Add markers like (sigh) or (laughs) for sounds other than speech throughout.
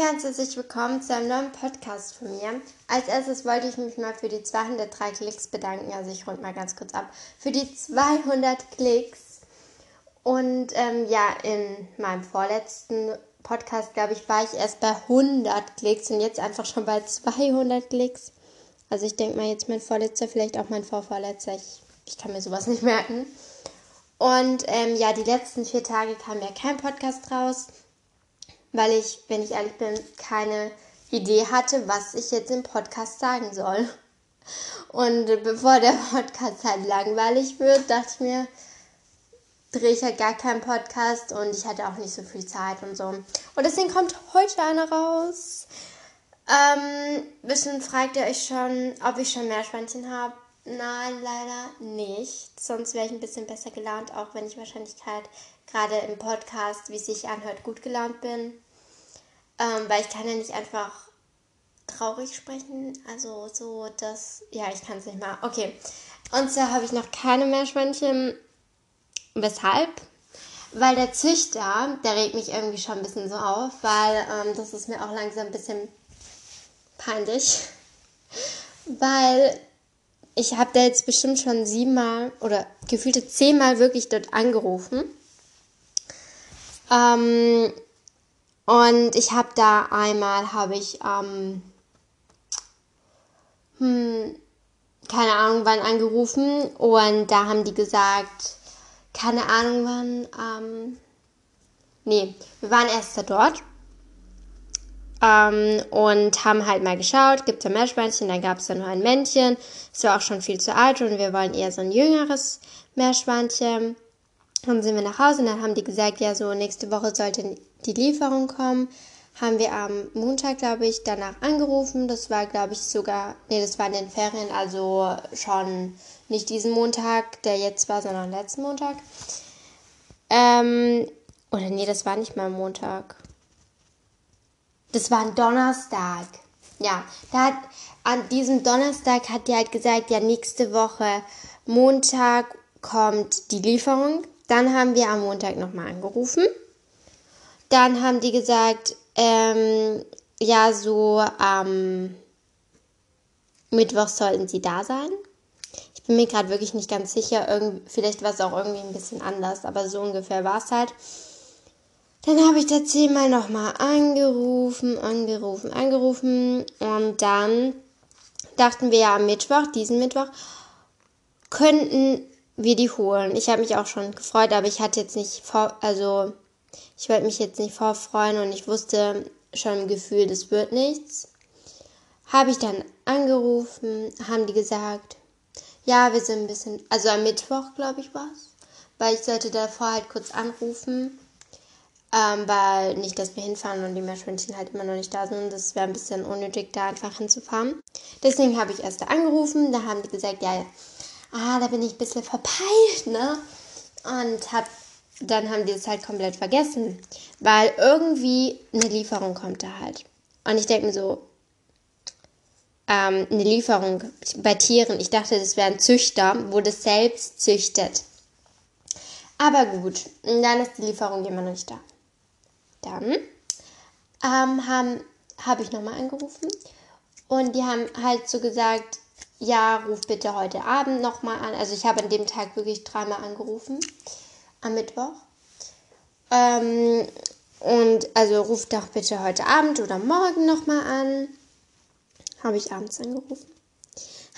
ganz herzlich willkommen zu einem neuen Podcast von mir. Als erstes wollte ich mich mal für die 203 Klicks bedanken. Also ich rund mal ganz kurz ab. Für die 200 Klicks. Und ähm, ja, in meinem vorletzten Podcast, glaube ich, war ich erst bei 100 Klicks und jetzt einfach schon bei 200 Klicks. Also ich denke mal jetzt mein vorletzter, vielleicht auch mein vorvorletzter. Ich, ich kann mir sowas nicht merken. Und ähm, ja, die letzten vier Tage kam ja kein Podcast raus weil ich, wenn ich ehrlich bin, keine Idee hatte, was ich jetzt im Podcast sagen soll. Und bevor der Podcast halt langweilig wird, dachte ich mir, drehe ich halt gar keinen Podcast und ich hatte auch nicht so viel Zeit und so. Und deswegen kommt heute einer raus. Ähm, bisschen fragt ihr euch schon, ob ich schon Meerschweinchen habe. Nein, leider nicht. Sonst wäre ich ein bisschen besser gelaunt, auch wenn ich wahrscheinlich gerade im Podcast, wie es sich anhört, gut gelaunt bin. Ähm, weil ich kann ja nicht einfach traurig sprechen. Also so, dass. Ja, ich kann es nicht mal. Okay. Und zwar habe ich noch keine Meerschweinchen. Weshalb? Weil der Züchter, der regt mich irgendwie schon ein bisschen so auf, weil ähm, das ist mir auch langsam ein bisschen peinlich. (laughs) Weil ich habe da jetzt bestimmt schon siebenmal oder gefühlte zehnmal wirklich dort angerufen. Ähm, und ich habe da einmal, habe ich, ähm, hm, keine Ahnung wann angerufen und da haben die gesagt, keine Ahnung wann, ähm, nee, wir waren erst da dort ähm, und haben halt mal geschaut, gibt es da Meerschweinchen, dann gab es da nur ein Männchen, es war auch schon viel zu alt und wir wollen eher so ein jüngeres Meerschweinchen. Dann sind wir nach Hause und dann haben die gesagt, ja, so nächste Woche sollte die Lieferung kommen. Haben wir am Montag, glaube ich, danach angerufen. Das war, glaube ich, sogar, nee, das war in den Ferien, also schon nicht diesen Montag, der jetzt war, sondern letzten Montag. Ähm, oder nee, das war nicht mal Montag. Das war ein Donnerstag. Ja, da hat, an diesem Donnerstag hat die halt gesagt, ja, nächste Woche Montag kommt die Lieferung. Dann haben wir am Montag nochmal angerufen. Dann haben die gesagt, ähm, ja, so am Mittwoch sollten sie da sein. Ich bin mir gerade wirklich nicht ganz sicher. Irgend, vielleicht war es auch irgendwie ein bisschen anders, aber so ungefähr war es halt. Dann habe ich da zehnmal nochmal angerufen, angerufen, angerufen. Und dann dachten wir ja am Mittwoch, diesen Mittwoch, könnten wir die holen. Ich habe mich auch schon gefreut, aber ich hatte jetzt nicht vor, also ich wollte mich jetzt nicht vorfreuen und ich wusste schon im Gefühl, das wird nichts. Habe ich dann angerufen, haben die gesagt, ja, wir sind ein bisschen, also am Mittwoch, glaube ich, war es, weil ich sollte davor halt kurz anrufen, ähm, weil nicht, dass wir hinfahren und die Meerschweinchen halt immer noch nicht da sind. Das wäre ein bisschen unnötig, da einfach hinzufahren. Deswegen habe ich erst angerufen, da haben die gesagt, ja, ja ah, da bin ich ein bisschen verpeilt, ne? Und hab, dann haben die es halt komplett vergessen, weil irgendwie eine Lieferung kommt da halt. Und ich denke mir so, ähm, eine Lieferung bei Tieren, ich dachte, das wäre ein Züchter, wo das selbst züchtet. Aber gut, dann ist die Lieferung immer noch nicht da. Dann ähm, habe hab ich nochmal angerufen und die haben halt so gesagt, ja, ruf bitte heute Abend nochmal an. Also ich habe an dem Tag wirklich dreimal angerufen, am Mittwoch. Ähm, und also ruf doch bitte heute Abend oder morgen nochmal an. Habe ich abends angerufen.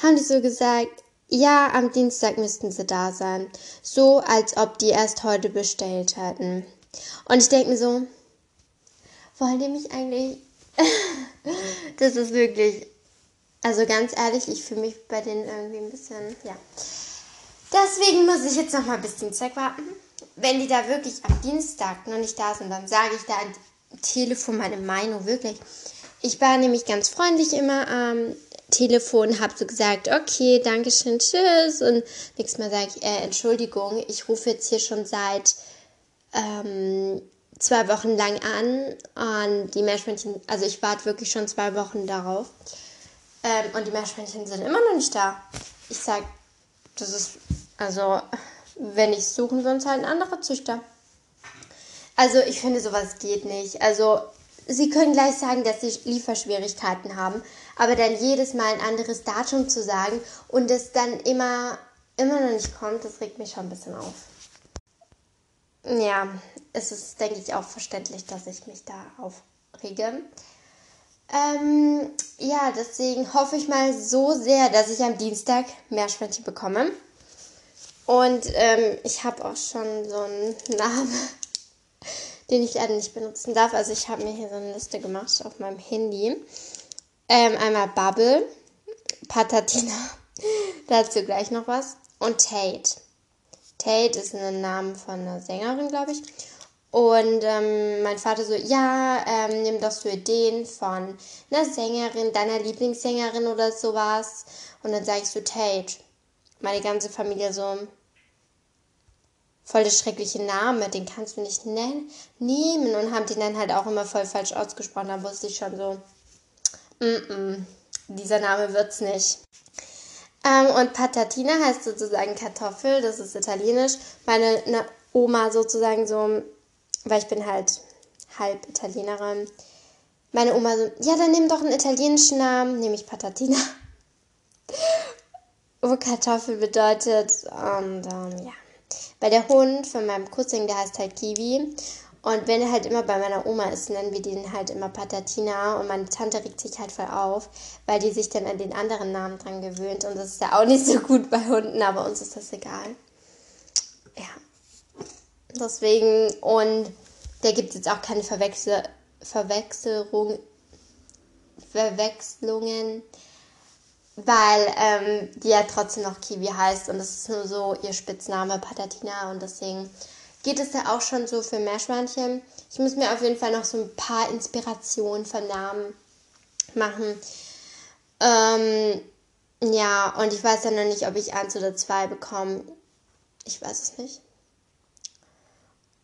Haben die so gesagt, ja, am Dienstag müssten sie da sein. So, als ob die erst heute bestellt hätten. Und ich denke mir so, wollen die mich eigentlich... (laughs) das ist wirklich also ganz ehrlich, ich fühle mich bei denen irgendwie ein bisschen, ja. Deswegen muss ich jetzt noch mal bis Dienstag warten. Wenn die da wirklich am Dienstag noch nicht da sind, dann sage ich da am Telefon meine Meinung wirklich. Ich war nämlich ganz freundlich immer am Telefon, habe so gesagt, okay, danke schön, tschüss. Und nächstes Mal sage ich, äh, Entschuldigung, ich rufe jetzt hier schon seit ähm, zwei Wochen lang an. Und die Meerschweinchen, also ich warte wirklich schon zwei Wochen darauf. Ähm, und die Meerschweinchen sind immer noch nicht da. Ich sag, das ist, also, wenn nicht suchen uns halt ein anderer Züchter. Also, ich finde, sowas geht nicht. Also, sie können gleich sagen, dass sie Lieferschwierigkeiten haben, aber dann jedes Mal ein anderes Datum zu sagen und es dann immer, immer noch nicht kommt, das regt mich schon ein bisschen auf. Ja, es ist, denke ich, auch verständlich, dass ich mich da aufrege. Ähm, ja, deswegen hoffe ich mal so sehr, dass ich am Dienstag Meerschweinchen bekomme. Und ähm, ich habe auch schon so einen Namen, (laughs) den ich leider nicht benutzen darf. Also ich habe mir hier so eine Liste gemacht auf meinem Handy. Ähm, einmal Bubble, Patatina, (laughs) dazu gleich noch was. Und Tate. Tate ist ein Name von einer Sängerin, glaube ich. Und ähm, mein Vater so, ja, ähm, nimm doch so Ideen von einer Sängerin, deiner Lieblingssängerin oder sowas. Und dann sage ich so, Tate. Meine ganze Familie so, voll der schreckliche Name, den kannst du nicht nennen, nehmen. Und haben den dann halt auch immer voll falsch ausgesprochen. Da wusste ich schon so, mm -mm, dieser Name wird's nicht. Ähm, und Patatina heißt sozusagen Kartoffel, das ist italienisch. Meine ne, Oma sozusagen so weil ich bin halt halb Italienerin. Meine Oma so, ja, dann nimm doch einen italienischen Namen, nämlich Patatina. (laughs) Wo Kartoffel bedeutet. Und ähm, ja. Weil der Hund von meinem Cousin, der heißt halt Kiwi. Und wenn er halt immer bei meiner Oma ist, nennen wir den halt immer Patatina. Und meine Tante regt sich halt voll auf, weil die sich dann an den anderen Namen dran gewöhnt. Und das ist ja auch nicht so gut bei Hunden, aber uns ist das egal. Deswegen, und da gibt jetzt auch keine Verwechsel Verwechslung, Verwechslungen, weil ähm, die ja trotzdem noch Kiwi heißt und das ist nur so ihr Spitzname Patatina und deswegen geht es ja auch schon so für Meerschweinchen. Ich muss mir auf jeden Fall noch so ein paar Inspirationen von Namen machen. Ähm, ja, und ich weiß ja noch nicht, ob ich eins oder zwei bekomme. Ich weiß es nicht.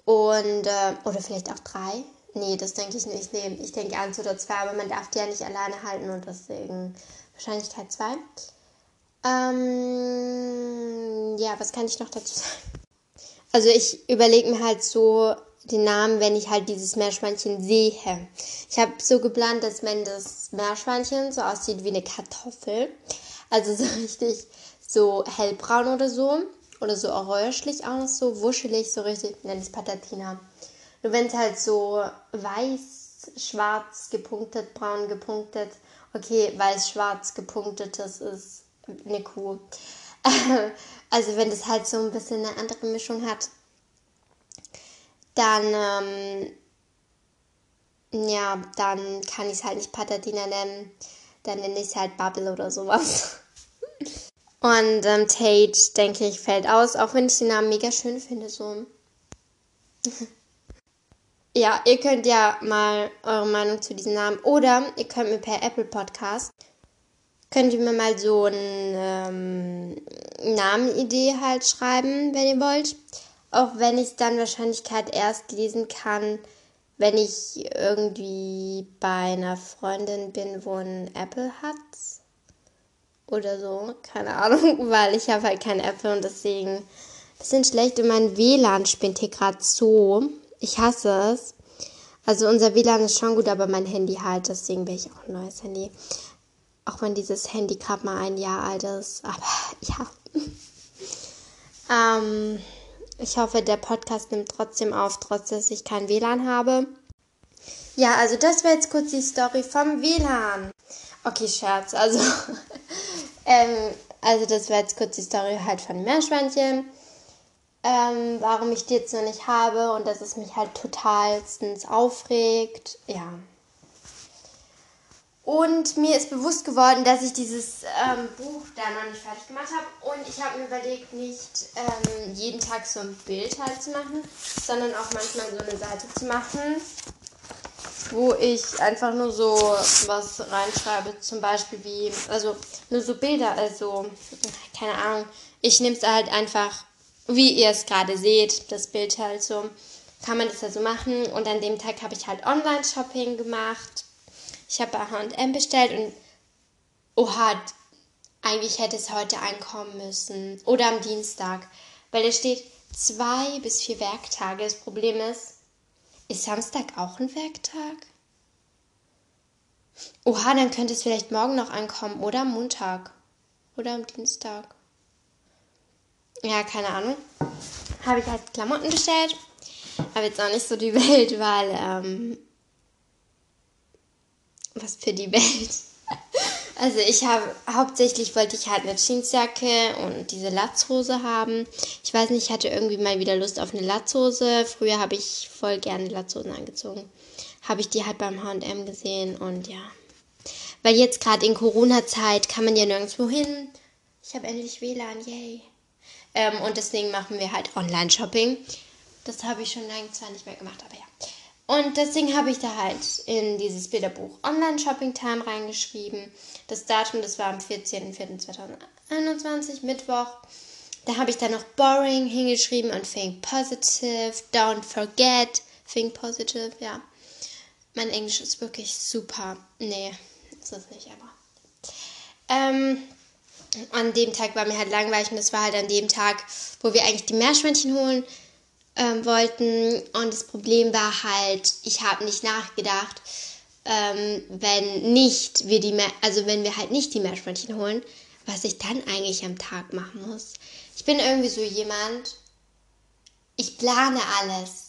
Und, äh, oder vielleicht auch drei. Nee, das denke ich nicht. Nee, ich denke eins oder zwei, aber man darf die ja nicht alleine halten und deswegen Wahrscheinlichkeit zwei. Ähm, ja, was kann ich noch dazu sagen? Also ich überlege mir halt so den Namen, wenn ich halt dieses Meerschweinchen sehe. Ich habe so geplant, dass wenn das Meerschweinchen so aussieht wie eine Kartoffel, also so (laughs) richtig so hellbraun oder so, oder so orangelich noch so, wuschelig, so richtig, nenne ich es Patatina. Nur wenn es halt so weiß, schwarz gepunktet, braun gepunktet, okay, weiß-schwarz gepunktetes ist eine Kuh. (laughs) also wenn das halt so ein bisschen eine andere Mischung hat, dann, ähm, ja, dann kann ich es halt nicht Patatina nennen. Dann nenne ich es halt Bubble oder sowas. (laughs) Und ähm, Tate, denke ich, fällt aus, auch wenn ich den Namen mega schön finde. So. (laughs) ja, ihr könnt ja mal eure Meinung zu diesem Namen oder ihr könnt mir per Apple Podcast könnt ihr mir mal so eine ähm, Namenidee halt schreiben, wenn ihr wollt. Auch wenn ich dann Wahrscheinlichkeit erst lesen kann, wenn ich irgendwie bei einer Freundin bin, wo ein Apple hat oder so. Keine Ahnung, (laughs) weil ich habe halt keine Apple und deswegen ein bisschen schlecht. Und mein WLAN spinnt hier gerade so. Ich hasse es. Also unser WLAN ist schon gut, aber mein Handy halt. Deswegen will ich auch ein neues Handy. Auch wenn dieses Handy gerade mal ein Jahr alt ist. Aber (laughs) ja. (laughs) ähm, ich hoffe, der Podcast nimmt trotzdem auf, trotz dass ich kein WLAN habe. Ja, also das wäre jetzt kurz die Story vom WLAN. Okay, Scherz. Also, (laughs) ähm, also das wäre jetzt kurz die Story halt von Meerschweinchen. Ähm, warum ich die jetzt noch nicht habe und dass es mich halt totalstens aufregt. Ja. Und mir ist bewusst geworden, dass ich dieses ähm, Buch da noch nicht fertig gemacht habe. Und ich habe mir überlegt, nicht ähm, jeden Tag so ein Bild halt zu machen, sondern auch manchmal so eine Seite zu machen, wo ich einfach nur so was reinschreibe, zum Beispiel wie, also nur so Bilder, also keine Ahnung. Ich nehme es halt einfach, wie ihr es gerade seht, das Bild halt so, kann man das ja so machen. Und an dem Tag habe ich halt Online-Shopping gemacht. Ich habe bei H&M bestellt und oha, eigentlich hätte es heute einkommen müssen oder am Dienstag, weil da steht zwei bis vier Werktage. Das Problem ist, ist Samstag auch ein Werktag? Oha, dann könnte es vielleicht morgen noch ankommen oder am Montag oder am Dienstag. Ja, keine Ahnung. Habe ich halt Klamotten bestellt. Aber jetzt auch nicht so die (laughs) Welt, weil, ähm, was für die Welt. Also ich habe, hauptsächlich wollte ich halt eine Jeansjacke und diese Latzhose haben. Ich weiß nicht, ich hatte irgendwie mal wieder Lust auf eine Latzhose. Früher habe ich voll gerne Latzhosen angezogen. Habe ich die halt beim H&M gesehen und ja. Weil jetzt gerade in Corona-Zeit kann man ja nirgendwo hin. Ich habe endlich WLAN, yay. Ähm, und deswegen machen wir halt Online-Shopping. Das habe ich schon lange zwar nicht mehr gemacht, aber ja. Und deswegen habe ich da halt in dieses Bilderbuch Online Shopping Time reingeschrieben. Das Datum, das war am 14.04.2021, Mittwoch. Da habe ich dann noch Boring hingeschrieben und Think Positive, Don't Forget, Think Positive, ja. Mein Englisch ist wirklich super. Nee, ist es nicht, aber. Ähm, an dem Tag war mir halt langweilig und das war halt an dem Tag, wo wir eigentlich die Meerschweinchen holen ähm, wollten. Und das Problem war halt, ich habe nicht nachgedacht, ähm, wenn nicht wir die, also wenn wir halt nicht die Meerschweinchen holen, was ich dann eigentlich am Tag machen muss. Ich bin irgendwie so jemand, ich plane alles.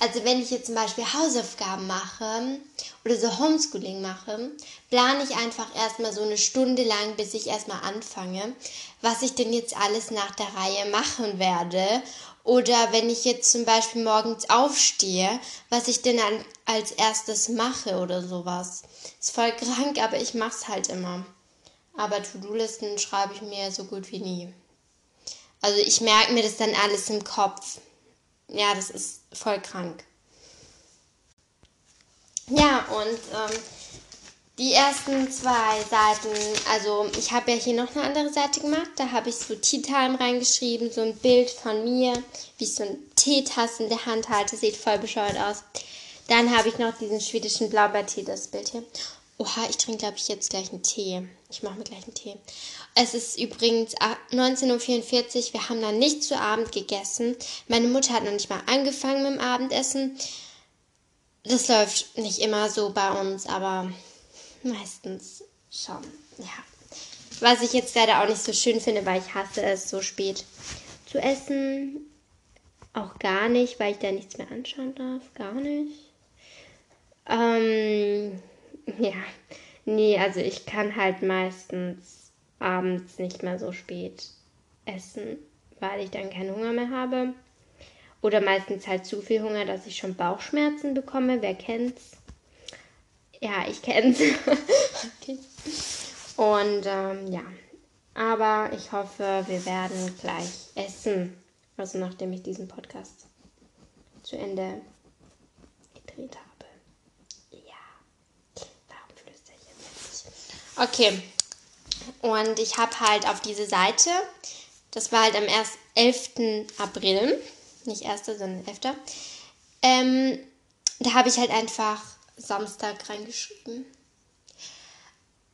Also wenn ich jetzt zum Beispiel Hausaufgaben mache oder so Homeschooling mache, plane ich einfach erstmal so eine Stunde lang, bis ich erstmal anfange, was ich denn jetzt alles nach der Reihe machen werde oder wenn ich jetzt zum Beispiel morgens aufstehe, was ich denn dann als erstes mache oder sowas. Ist voll krank, aber ich mach's halt immer. Aber To-Do-Listen schreibe ich mir so gut wie nie. Also ich merke mir das dann alles im Kopf. Ja, das ist voll krank. Ja, und ähm, die ersten zwei Seiten, also ich habe ja hier noch eine andere Seite gemacht, da habe ich so Tea Time reingeschrieben, so ein Bild von mir, wie ich so eine Teetasse in der Hand halte, sieht voll bescheuert aus. Dann habe ich noch diesen schwedischen Blaubeertee, das Bild hier. Oha, ich trinke, glaube ich, jetzt gleich einen Tee. Ich mache mir gleich einen Tee. Es ist übrigens 19.44 Uhr. Wir haben noch nicht zu Abend gegessen. Meine Mutter hat noch nicht mal angefangen mit dem Abendessen. Das läuft nicht immer so bei uns, aber Meistens schon, ja. Was ich jetzt leider auch nicht so schön finde, weil ich hasse es, so spät zu essen. Auch gar nicht, weil ich da nichts mehr anschauen darf. Gar nicht. Ähm, ja. Nee, also ich kann halt meistens abends nicht mehr so spät essen, weil ich dann keinen Hunger mehr habe. Oder meistens halt zu viel Hunger, dass ich schon Bauchschmerzen bekomme. Wer kennt's? Ja, ich kenne es. okay. (laughs) Und ähm, ja, aber ich hoffe, wir werden gleich essen. Also nachdem ich diesen Podcast zu Ende gedreht habe. Ja, warum flüstere ich jetzt nicht? Okay, und ich habe halt auf diese Seite, das war halt am 11. April, nicht 1., sondern 11. Ähm, da habe ich halt einfach Samstag reingeschrieben.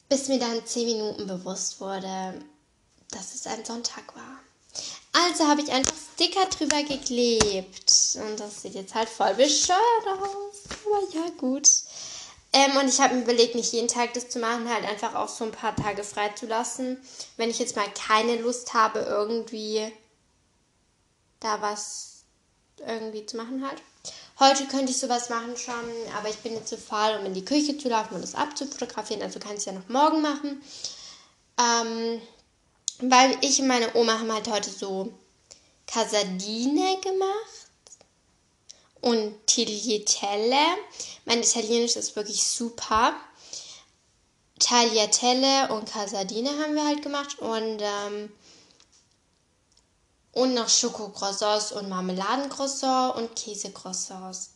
Bis mir dann zehn Minuten bewusst wurde, dass es ein Sonntag war. Also habe ich einfach Sticker drüber geklebt. Und das sieht jetzt halt voll bescheuert aus. Aber ja, gut. Ähm, und ich habe mir überlegt, nicht jeden Tag das zu machen, halt einfach auch so ein paar Tage frei zu lassen. Wenn ich jetzt mal keine Lust habe, irgendwie da was irgendwie zu machen halt. Heute könnte ich sowas machen schon, aber ich bin jetzt zu faul, um in die Küche zu laufen und das abzufotografieren. Also kann ich es ja noch morgen machen. Ähm, weil ich und meine Oma haben halt heute so Casadine gemacht und Tagliatelle. Mein Italienisch ist wirklich super. Tagliatelle und Casadine haben wir halt gemacht und ähm, und noch Schokocroissants und Marmeladengroissant und Käsecroissants.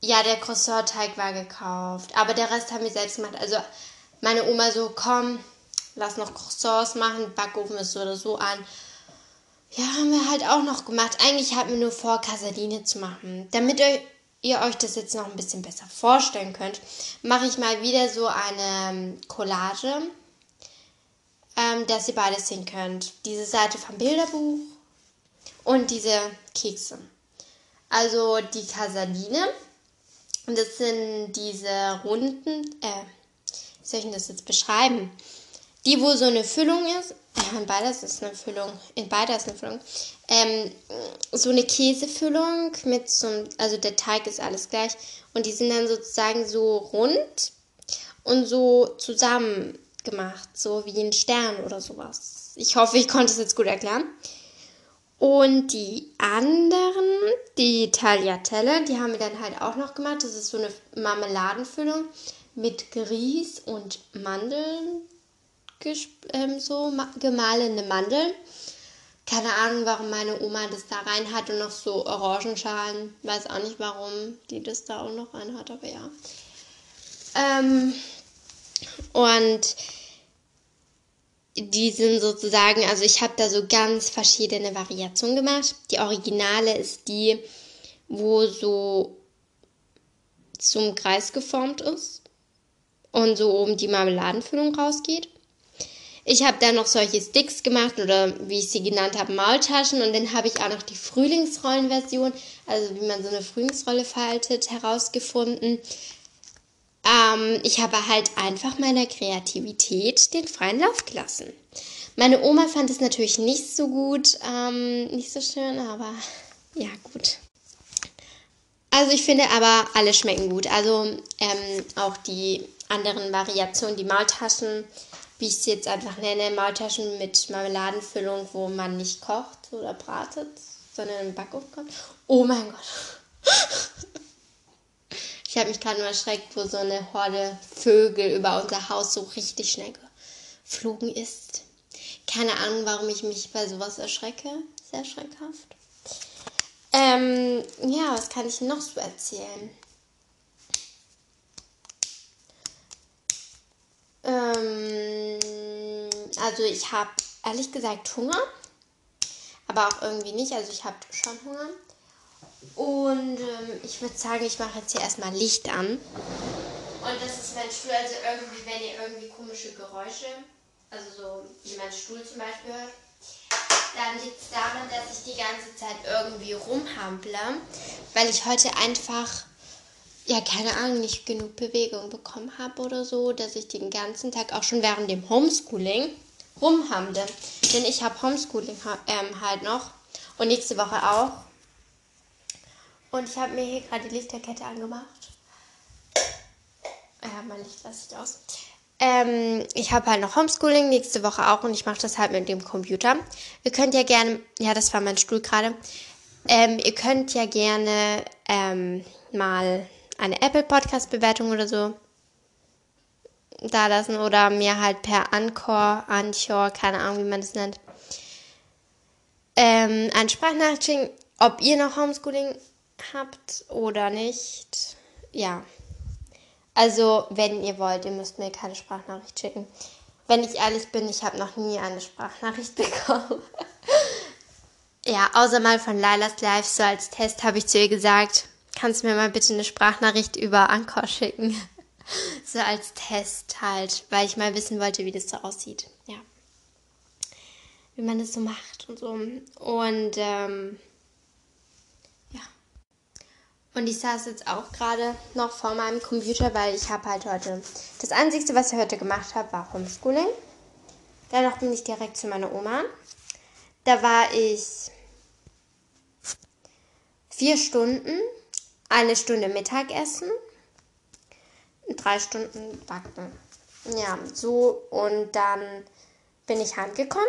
Ja, der Croissant-Teig war gekauft, aber der Rest haben wir selbst gemacht. Also meine Oma so, komm, lass noch Croissants machen, Backofen ist so oder so an. Ja, haben wir halt auch noch gemacht. Eigentlich hatten wir nur vor, Casadine zu machen. Damit ihr euch das jetzt noch ein bisschen besser vorstellen könnt, mache ich mal wieder so eine Collage ähm, dass ihr beides sehen könnt. Diese Seite vom Bilderbuch und diese Kekse. Also die Casadine das sind diese runden, äh, wie soll ich denn das jetzt beschreiben? Die, wo so eine Füllung ist, in beides ist eine Füllung, in beider ist eine Füllung, ähm, so eine Käsefüllung mit so einem, also der Teig ist alles gleich und die sind dann sozusagen so rund und so zusammen gemacht, so wie ein Stern oder sowas. Ich hoffe, ich konnte es jetzt gut erklären. Und die anderen, die Tagliatelle, die haben wir dann halt auch noch gemacht. Das ist so eine Marmeladenfüllung mit Grieß und Mandeln, ähm, so gemahlene Mandeln. Keine Ahnung, warum meine Oma das da rein hat und noch so Orangenschalen. Weiß auch nicht, warum die das da auch noch rein hat, aber ja. Ähm, und die sind sozusagen, also ich habe da so ganz verschiedene Variationen gemacht. Die Originale ist die, wo so zum Kreis geformt ist und so oben die Marmeladenfüllung rausgeht. Ich habe dann noch solche Sticks gemacht oder wie ich sie genannt habe, Maultaschen und dann habe ich auch noch die Frühlingsrollenversion, also wie man so eine Frühlingsrolle faltet, herausgefunden. Ähm, ich habe halt einfach meiner Kreativität den freien Lauf gelassen. Meine Oma fand es natürlich nicht so gut, ähm, nicht so schön, aber ja, gut. Also ich finde aber, alle schmecken gut. Also ähm, auch die anderen Variationen, die Maultaschen, wie ich sie jetzt einfach nenne, Maultaschen mit Marmeladenfüllung, wo man nicht kocht oder bratet, sondern im Backofen kommt. Oh mein Gott. Ich habe mich gerade nur erschreckt, wo so eine Horde Vögel über unser Haus so richtig schnell geflogen ist. Keine Ahnung, warum ich mich bei sowas erschrecke. Sehr schreckhaft. Ähm, ja, was kann ich noch so erzählen? Ähm, also ich habe ehrlich gesagt Hunger, aber auch irgendwie nicht. Also ich habe schon Hunger. Und ähm, ich würde sagen, ich mache jetzt hier erstmal Licht an. Und das ist mein Stuhl. Also irgendwie, wenn ihr irgendwie komische Geräusche, also so wie mein Stuhl zum Beispiel hört, dann liegt es daran, dass ich die ganze Zeit irgendwie rumhample, weil ich heute einfach, ja, keine Ahnung, nicht genug Bewegung bekommen habe oder so, dass ich den ganzen Tag auch schon während dem Homeschooling rumhamle. Denn ich habe Homeschooling ähm, halt noch und nächste Woche auch. Und ich habe mir hier gerade die Lichterkette angemacht. Ja, mein Licht lasse ich aus. Ähm, ich habe halt noch Homeschooling nächste Woche auch und ich mache das halt mit dem Computer. Ihr könnt ja gerne, ja, das war mein Stuhl gerade. Ähm, ihr könnt ja gerne ähm, mal eine Apple Podcast Bewertung oder so da lassen oder mir halt per Anchor, Anchor, keine Ahnung, wie man das nennt, ähm, eine Sprachnachricht ob ihr noch Homeschooling habt oder nicht. Ja. Also, wenn ihr wollt, ihr müsst mir keine Sprachnachricht schicken. Wenn ich ehrlich bin, ich habe noch nie eine Sprachnachricht (laughs) bekommen. ja, außer mal von Lailas Live, so als Test habe ich zu ihr gesagt, kannst du mir mal bitte eine Sprachnachricht über Anchor schicken. (laughs) so als Test halt, weil ich mal wissen wollte, wie das so aussieht. Ja. Wie man das so macht und so. Und ähm, und ich saß jetzt auch gerade noch vor meinem Computer, weil ich habe halt heute... Das Einzige, was ich heute gemacht habe, war Homeschooling. Danach bin ich direkt zu meiner Oma. Da war ich vier Stunden, eine Stunde Mittagessen, drei Stunden backen. Ja, so und dann bin ich heimgekommen.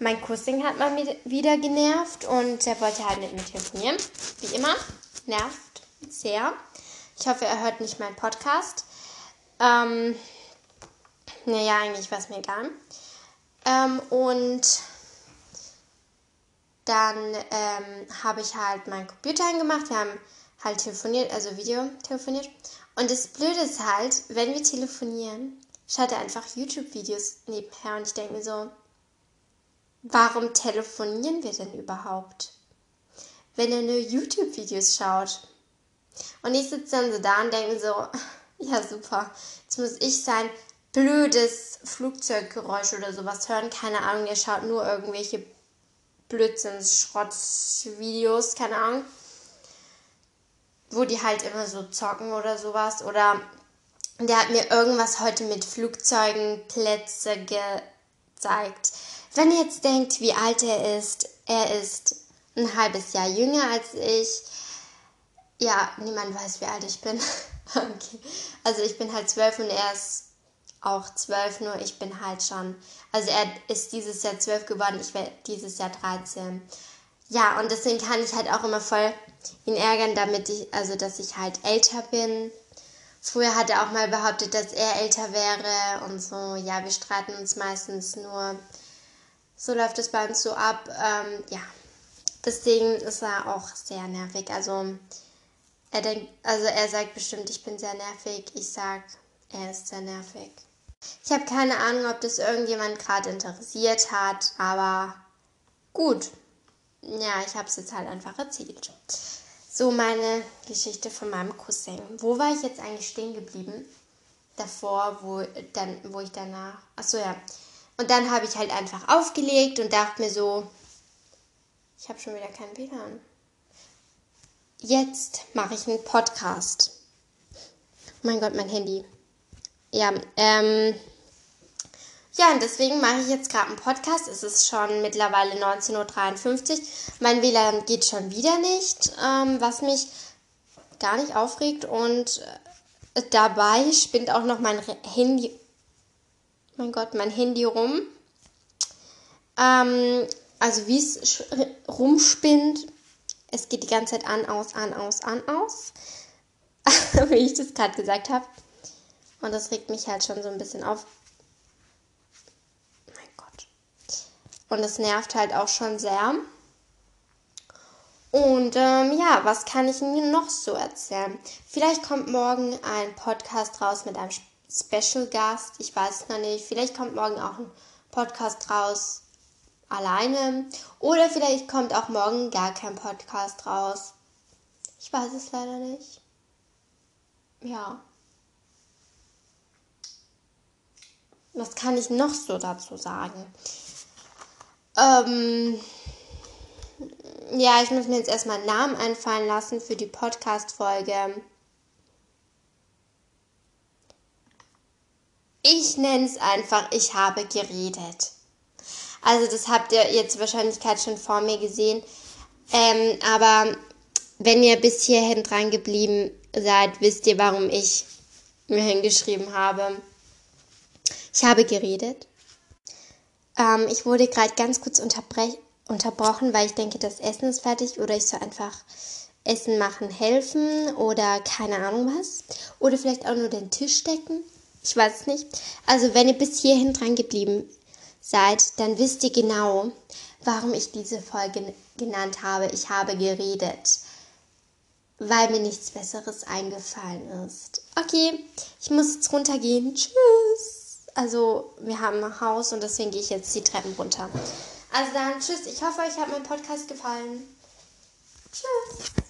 Mein Cousin hat mal wieder genervt und er wollte halt mit mir telefonieren, wie immer nervt sehr. Ich hoffe, er hört nicht meinen Podcast. Ähm, naja, eigentlich war es mir egal. Ähm, und dann ähm, habe ich halt meinen Computer angemacht. Wir haben halt telefoniert, also Video telefoniert. Und das Blöde ist halt, wenn wir telefonieren, schaut er einfach YouTube-Videos nebenher. Und ich denke mir so, warum telefonieren wir denn überhaupt? Wenn er nur YouTube-Videos schaut. Und ich sitze dann so da und denke so, (laughs) ja super, jetzt muss ich sein blödes Flugzeuggeräusch oder sowas hören. Keine Ahnung, er schaut nur irgendwelche Blödsinns, Schrottvideos, keine Ahnung. wo die halt immer so zocken oder sowas. Oder der hat mir irgendwas heute mit Flugzeugen, Plätze gezeigt. Wenn ihr jetzt denkt, wie alt er ist, er ist ein halbes Jahr jünger als ich. Ja, niemand weiß, wie alt ich bin. (laughs) okay. Also ich bin halt zwölf und er ist auch zwölf, nur ich bin halt schon. Also er ist dieses Jahr zwölf geworden, ich werde dieses Jahr 13. Ja, und deswegen kann ich halt auch immer voll ihn ärgern, damit ich, also dass ich halt älter bin. Früher hat er auch mal behauptet, dass er älter wäre und so. Ja, wir streiten uns meistens nur. So läuft es bei uns so ab. Ähm, ja, deswegen ist er auch sehr nervig. Also er denkt, also er sagt bestimmt, ich bin sehr nervig. Ich sag, er ist sehr nervig. Ich habe keine Ahnung, ob das irgendjemand gerade interessiert hat, aber gut. Ja, ich habe es jetzt halt einfach erzählt. So meine Geschichte von meinem Cousin. Wo war ich jetzt eigentlich stehen geblieben? Davor, wo, dann, wo ich danach. Achso, ja. Und dann habe ich halt einfach aufgelegt und dachte mir so, ich habe schon wieder kein WLAN. Jetzt mache ich einen Podcast. Mein Gott, mein Handy. Ja, ähm, ja, und deswegen mache ich jetzt gerade einen Podcast. Es ist schon mittlerweile 19.53 Uhr. Mein WLAN geht schon wieder nicht, ähm, was mich gar nicht aufregt. Und äh, dabei spinnt auch noch mein Handy, mein Gott, mein Handy rum. Ähm, also wie es rumspinnt, es geht die ganze Zeit an, aus, an, aus, an, aus. (laughs) wie ich das gerade gesagt habe. Und das regt mich halt schon so ein bisschen auf. Mein Gott. Und es nervt halt auch schon sehr. Und ähm, ja, was kann ich Ihnen noch so erzählen? Vielleicht kommt morgen ein Podcast raus mit einem Special Gast. Ich weiß es noch nicht. Vielleicht kommt morgen auch ein Podcast raus alleine. Oder vielleicht kommt auch morgen gar kein Podcast raus. Ich weiß es leider nicht. Ja. Was kann ich noch so dazu sagen? Ähm, ja, ich muss mir jetzt erstmal einen Namen einfallen lassen für die Podcast-Folge. Ich nenne es einfach, ich habe geredet. Also das habt ihr jetzt Wahrscheinlichkeit schon vor mir gesehen. Ähm, aber wenn ihr bis hierhin dran geblieben seid, wisst ihr, warum ich mir hingeschrieben habe. Ich habe geredet. Ähm, ich wurde gerade ganz kurz unterbrochen, weil ich denke, das Essen ist fertig oder ich soll einfach Essen machen helfen oder keine Ahnung was. Oder vielleicht auch nur den Tisch decken. Ich weiß es nicht. Also wenn ihr bis hierhin dran geblieben seid, dann wisst ihr genau, warum ich diese Folge genannt habe. Ich habe geredet. Weil mir nichts Besseres eingefallen ist. Okay, ich muss jetzt runtergehen. Tschüss. Also wir haben ein Haus und deswegen gehe ich jetzt die Treppen runter. Also dann, tschüss. Ich hoffe, euch hat mein Podcast gefallen. Tschüss.